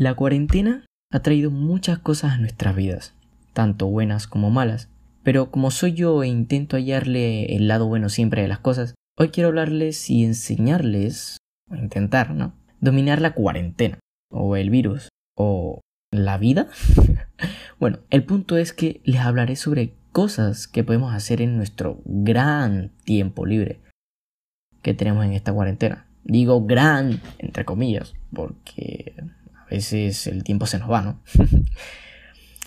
La cuarentena ha traído muchas cosas a nuestras vidas, tanto buenas como malas, pero como soy yo e intento hallarle el lado bueno siempre de las cosas, hoy quiero hablarles y enseñarles, o intentar, ¿no? Dominar la cuarentena, o el virus, o la vida. bueno, el punto es que les hablaré sobre cosas que podemos hacer en nuestro gran tiempo libre que tenemos en esta cuarentena. Digo gran, entre comillas, porque veces el tiempo se nos va, ¿no?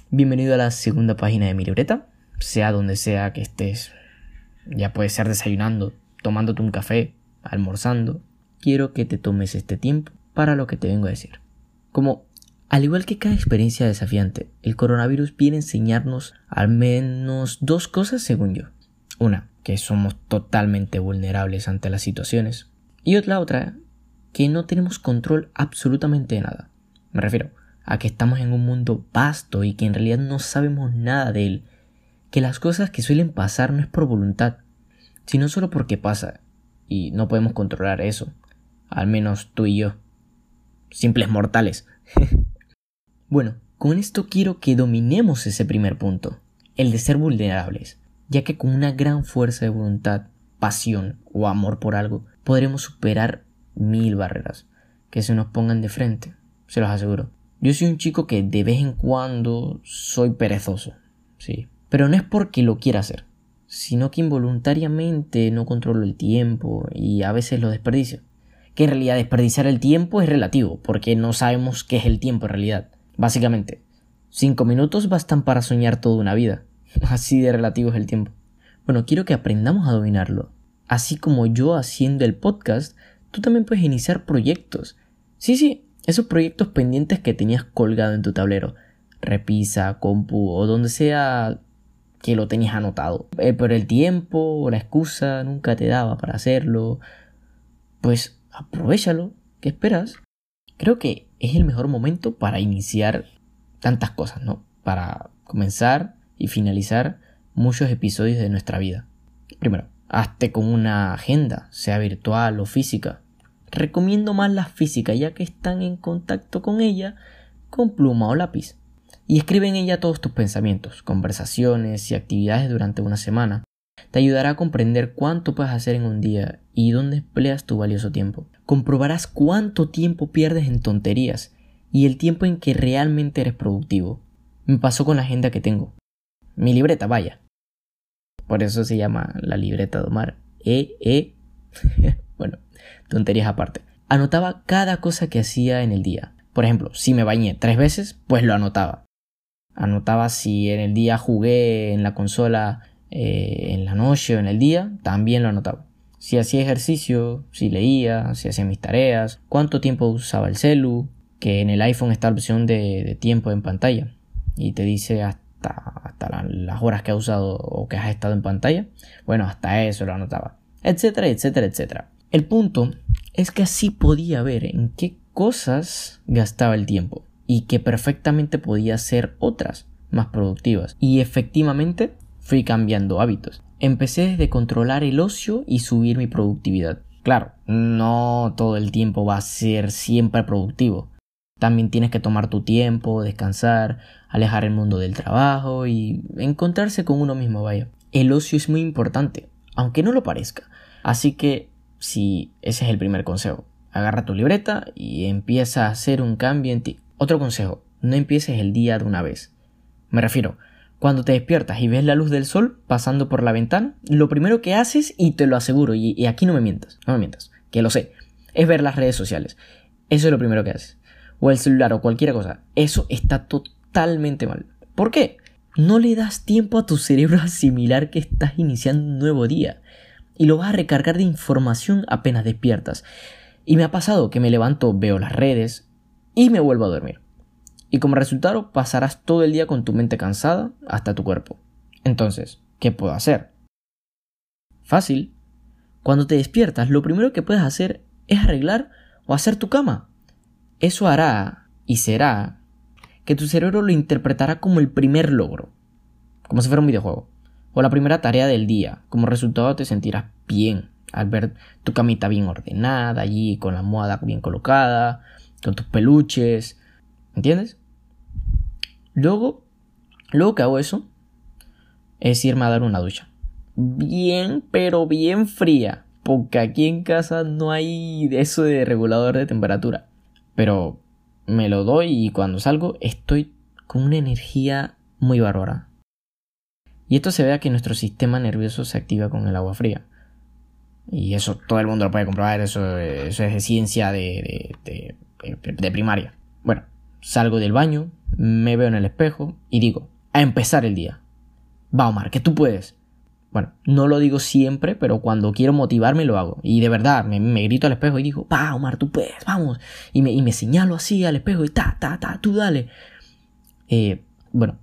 Bienvenido a la segunda página de mi libreta, sea donde sea que estés. Ya puede ser desayunando, tomándote un café, almorzando. Quiero que te tomes este tiempo para lo que te vengo a decir. Como al igual que cada experiencia desafiante, el coronavirus viene a enseñarnos al menos dos cosas según yo. Una, que somos totalmente vulnerables ante las situaciones. Y otra, otra, que no tenemos control absolutamente de nada. Me refiero a que estamos en un mundo vasto y que en realidad no sabemos nada de él. Que las cosas que suelen pasar no es por voluntad, sino solo porque pasa. Y no podemos controlar eso. Al menos tú y yo. Simples mortales. bueno, con esto quiero que dominemos ese primer punto, el de ser vulnerables ya que con una gran fuerza de voluntad, pasión o amor por algo, podremos superar mil barreras que se nos pongan de frente, se los aseguro. Yo soy un chico que de vez en cuando soy perezoso, sí, pero no es porque lo quiera hacer, sino que involuntariamente no controlo el tiempo y a veces lo desperdicio. Que en realidad desperdiciar el tiempo es relativo, porque no sabemos qué es el tiempo en realidad. Básicamente, cinco minutos bastan para soñar toda una vida. Así de relativo es el tiempo. Bueno, quiero que aprendamos a dominarlo. Así como yo haciendo el podcast, tú también puedes iniciar proyectos. Sí, sí, esos proyectos pendientes que tenías colgado en tu tablero. Repisa, compu o donde sea que lo tenías anotado. Eh, pero el tiempo o la excusa nunca te daba para hacerlo. Pues aprovechalo. ¿Qué esperas? Creo que es el mejor momento para iniciar tantas cosas, ¿no? Para comenzar y finalizar muchos episodios de nuestra vida. Primero, hazte con una agenda, sea virtual o física. Recomiendo más la física ya que están en contacto con ella con pluma o lápiz. Y escribe en ella todos tus pensamientos, conversaciones y actividades durante una semana. Te ayudará a comprender cuánto puedes hacer en un día y dónde empleas tu valioso tiempo. Comprobarás cuánto tiempo pierdes en tonterías y el tiempo en que realmente eres productivo. Me pasó con la agenda que tengo. Mi libreta, vaya. Por eso se llama la libreta de Omar. E, E. bueno, tonterías aparte. Anotaba cada cosa que hacía en el día. Por ejemplo, si me bañé tres veces, pues lo anotaba. Anotaba si en el día jugué en la consola eh, en la noche o en el día, también lo anotaba. Si hacía ejercicio, si leía, si hacía mis tareas, cuánto tiempo usaba el celu, que en el iPhone está la opción de, tiempo en pantalla y te dice hasta hasta, las horas que has usado o que has estado en pantalla, bueno, hasta eso lo anotaba, etcétera, etcétera, etcétera. El punto es que así podía ver en qué cosas gastaba el tiempo y que perfectamente podía hacer otras más productivas. Y efectivamente fui cambiando hábitos. Empecé desde controlar el ocio y subir mi productividad. Claro, no todo el tiempo va a ser siempre productivo. También tienes que tomar tu tiempo, descansar, alejar el mundo del trabajo y encontrarse con uno mismo, vaya. El ocio es muy importante, aunque no lo parezca. Así que, si ese es el primer consejo, agarra tu libreta y empieza a hacer un cambio en ti. Otro consejo, no empieces el día de una vez. Me refiero, cuando te despiertas y ves la luz del sol pasando por la ventana, lo primero que haces, y te lo aseguro, y, aquí no me mientas, no me mientas, que lo sé, es ver las redes sociales. Eso es lo primero que haces o el celular o cualquier cosa, eso está totalmente mal. ¿Por qué? No le das tiempo a tu cerebro a asimilar que estás iniciando un nuevo día y lo vas a recargar de información apenas despiertas. Y me ha pasado que me levanto, veo las redes y me vuelvo a dormir. Y como resultado pasarás todo el día con tu mente cansada hasta tu cuerpo. Entonces, ¿qué puedo hacer? Fácil. Cuando te despiertas, lo primero que puedes hacer es arreglar o hacer tu cama. Eso hará y será que tu cerebro lo interpretará como el primer logro, como si fuera un videojuego, o la primera tarea del día. Como resultado te sentirás bien al ver tu camita bien ordenada allí, con la almohada bien colocada, con tus peluches. ¿Entiendes? Luego, luego que hago eso, es irme a dar una ducha. Bien, pero bien fría. Porque aquí en casa no hay eso de regulador de temperatura. Pero me lo doy y cuando salgo estoy con una energía muy bárbara. Y esto se ve que nuestro sistema nervioso se activa con el agua fría. Y eso todo el mundo lo puede comprobar, eso, es de ciencia de, de, primaria. Bueno, salgo del baño, me veo en el espejo y digo, a empezar el día. Va Omar, que tú puedes. Bueno, no lo digo siempre, pero cuando quiero motivarme lo hago. Y de verdad, me, grito al espejo y digo, va Omar, tú puedes, vamos. Y me, y me señalo así al espejo y ta, ta, ta, tú dale. Eh, bueno,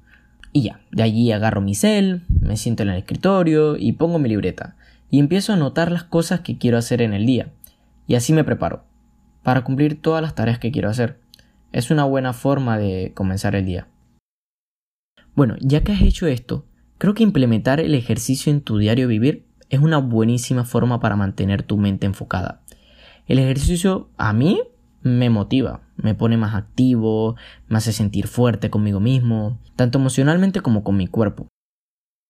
y ya, de allí agarro mi cel, me siento en el escritorio y pongo mi libreta y empiezo a anotar las cosas que quiero hacer en el día. Y así me preparo, para cumplir todas las tareas que quiero hacer. Es una buena forma de comenzar el día. Bueno, ya que has hecho esto, creo que implementar el ejercicio en tu diario vivir es una buenísima forma para mantener tu mente enfocada. El ejercicio a mí me motiva, me pone más activo, me hace sentir fuerte conmigo mismo, tanto emocionalmente como con mi cuerpo.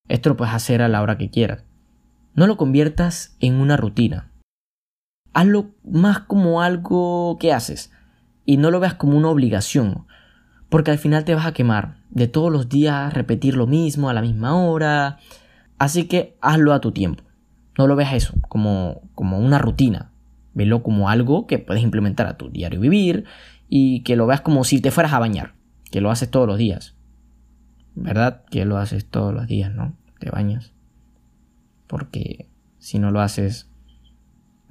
Esto lo puedes hacer a la hora que quieras. No lo conviertas en una rutina. Hazlo más como algo que haces y no lo veas como una obligación, porque al final te vas a quemar de todos los días repetir lo mismo a la misma hora. Así que hazlo a tu tiempo. No lo veas eso como, como una rutina. Velo como algo que puedes implementar a tu diario vivir y que lo veas como si te fueras a bañar, que lo haces todos los días. ¿Verdad? Que lo haces todos los días, ¿no? Te bañas porque si no lo haces,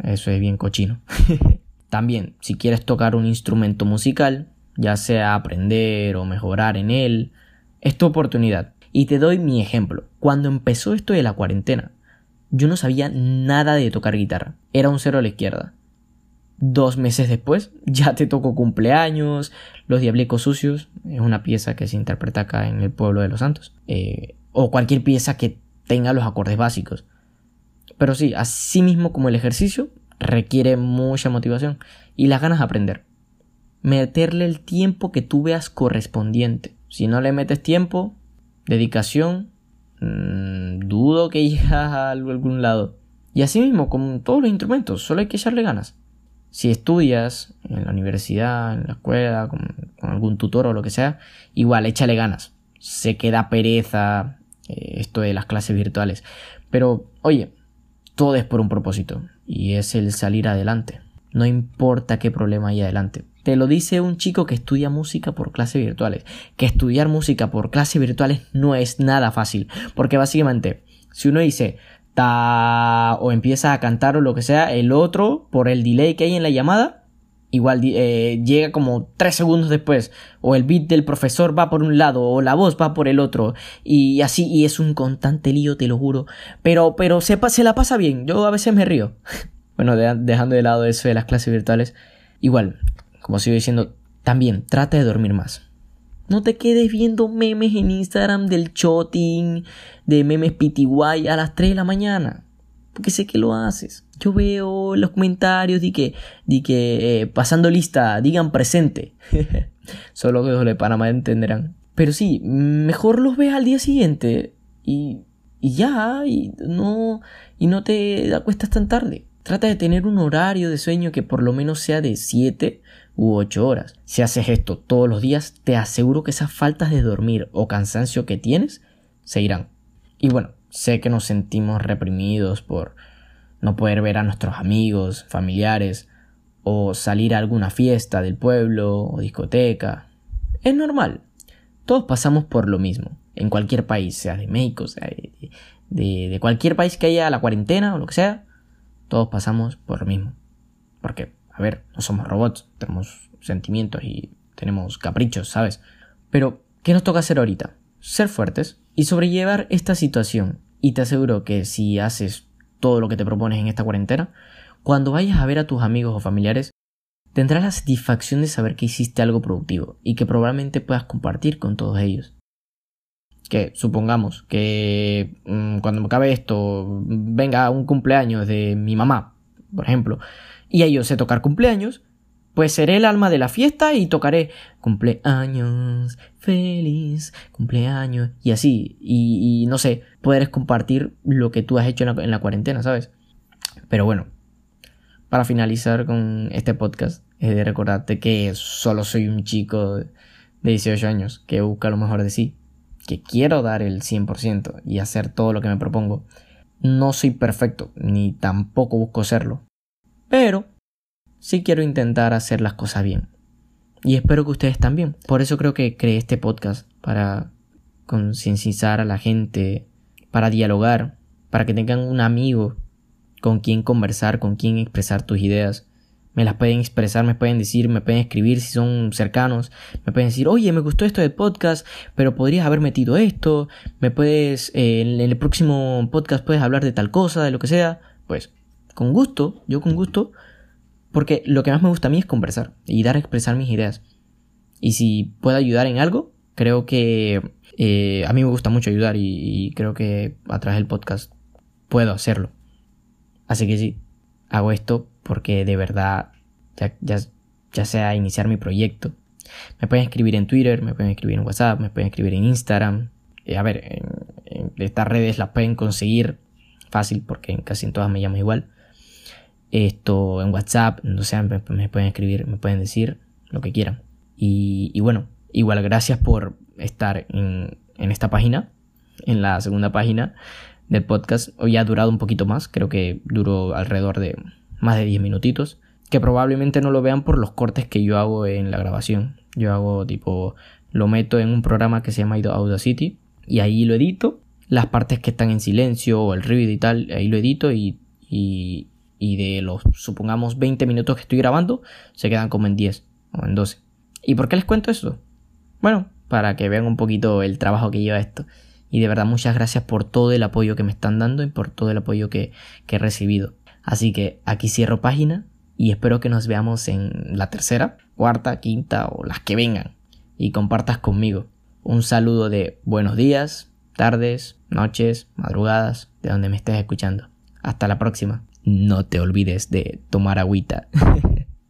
eso es bien cochino. También, si quieres tocar un instrumento musical, ya sea aprender o mejorar en él, es tu oportunidad. Y te doy mi ejemplo. Cuando empezó esto de la cuarentena, yo no sabía nada de tocar guitarra. Era un cero a la izquierda. Dos meses después, ya te tocó cumpleaños, Los Diablicos Sucios, es una pieza que se interpreta acá en el pueblo de los santos. Eh, o cualquier pieza que tenga los acordes básicos. Pero sí, así mismo como el ejercicio, requiere mucha motivación y las ganas de aprender. Meterle el tiempo que tú veas correspondiente. Si no le metes tiempo, dedicación, mmm, dudo que llegas a algún lado. Y así mismo con todos los instrumentos, solo hay que echarle ganas. Si estudias en la universidad, en la escuela, con, con algún tutor o lo que sea, igual échale ganas. Se queda pereza, eh, esto de las clases virtuales. Pero, oye, todo es por un propósito, y es el salir adelante. No importa qué problema hay adelante. Te lo dice un chico que estudia música por clases virtuales. Que estudiar música por clases virtuales no es nada fácil. Porque básicamente, si uno dice ta o empieza a cantar o lo que sea, el otro, por el delay que hay en la llamada, igual eh, llega como tres segundos después o el beat del profesor va por un lado o la voz va por el otro y así y es un constante lío te lo juro pero pero se, se la pasa bien yo a veces me río bueno dejando de lado eso de las clases virtuales igual como sigo diciendo también trata de dormir más no te quedes viendo memes en Instagram del shotting de memes PTY a las 3 de la mañana porque sé que lo haces. Yo veo los comentarios de que, de que eh, pasando lista, digan presente. Solo que los de Panamá entenderán. Pero sí, mejor los ves al día siguiente y, y ya, y no, y no te acuestas tan tarde. Trata de tener un horario de sueño que por lo menos sea de 7 u 8 horas. Si haces esto todos los días, te aseguro que esas faltas de dormir o cansancio que tienes se irán. Y bueno, Sé que nos sentimos reprimidos por no poder ver a nuestros amigos, familiares, o salir a alguna fiesta del pueblo o discoteca. Es normal. Todos pasamos por lo mismo, en cualquier país, sea de México, sea de, cualquier país que haya la cuarentena o lo que sea, todos pasamos por lo mismo. Porque, a ver, no somos robots, tenemos sentimientos y tenemos caprichos, ¿sabes? Pero, ¿qué nos toca hacer ahorita? Ser fuertes, y sobrellevar esta situación. Y te aseguro que si haces todo lo que te propones en esta cuarentena, cuando vayas a ver a tus amigos o familiares, tendrás la satisfacción de saber que hiciste algo productivo y que probablemente puedas compartir con todos ellos. Que supongamos que mm, cuando me acabe esto venga un cumpleaños de mi mamá, por ejemplo, y a ellos sé tocar cumpleaños, pues seré el alma de la fiesta y tocaré cumpleaños, feliz, cumpleaños, y así, y, no sé, puedes compartir lo que tú has hecho en la, cuarentena, ¿sabes? Pero bueno, para finalizar con este podcast, es de recordarte que solo soy un chico de 18 años que busca lo mejor de sí, que quiero dar el 100% y hacer todo lo que me propongo. No soy perfecto, ni tampoco busco serlo, pero sí quiero intentar hacer las cosas bien. Y espero que ustedes también. Por eso creo que creé este podcast, para concienciar a la gente, para dialogar, para que tengan un amigo con quien conversar, con quien expresar tus ideas. Me las pueden expresar, me pueden decir, me pueden escribir si son cercanos, me pueden decir, oye, me gustó esto del podcast, pero podrías haber metido esto, me puedes, eh, en el próximo podcast puedes hablar de tal cosa, de lo que sea. Pues, con gusto, yo con gusto porque lo que más me gusta a mí es conversar y dar a expresar mis ideas. Y si puedo ayudar en algo, creo que eh, a mí me gusta mucho ayudar y, creo que a través del podcast puedo hacerlo. Así que sí, hago esto porque de verdad ya, ya, sea iniciar mi proyecto. Me pueden escribir en Twitter, me pueden escribir en WhatsApp, me pueden escribir en Instagram. Eh, a ver, en, estas redes las pueden conseguir fácil porque en casi en todas me llamo igual esto en WhatsApp, no sé, me, pueden escribir, me pueden decir lo que quieran. Y, bueno, igual gracias por estar en, en, esta página, en la segunda página del podcast. Hoy ha durado un poquito más, creo que duró alrededor de más de 10 minutitos, que probablemente no lo vean por los cortes que yo hago en la grabación. Yo hago tipo, lo meto en un programa que se llama Audacity y ahí lo edito. Las partes que están en silencio o el ruido y tal, ahí lo edito y, y, y de los, supongamos, 20 minutos que estoy grabando, se quedan como en 10 o en 12. ¿Y por qué les cuento eso? Bueno, para que vean un poquito el trabajo que lleva esto. Y de verdad muchas gracias por todo el apoyo que me están dando y por todo el apoyo que, que he recibido. Así que aquí cierro página y espero que nos veamos en la tercera, cuarta, quinta o las que vengan. Y compartas conmigo. Un saludo de buenos días, tardes, noches, madrugadas, de donde me estés escuchando. Hasta la próxima no te olvides de tomar agüita.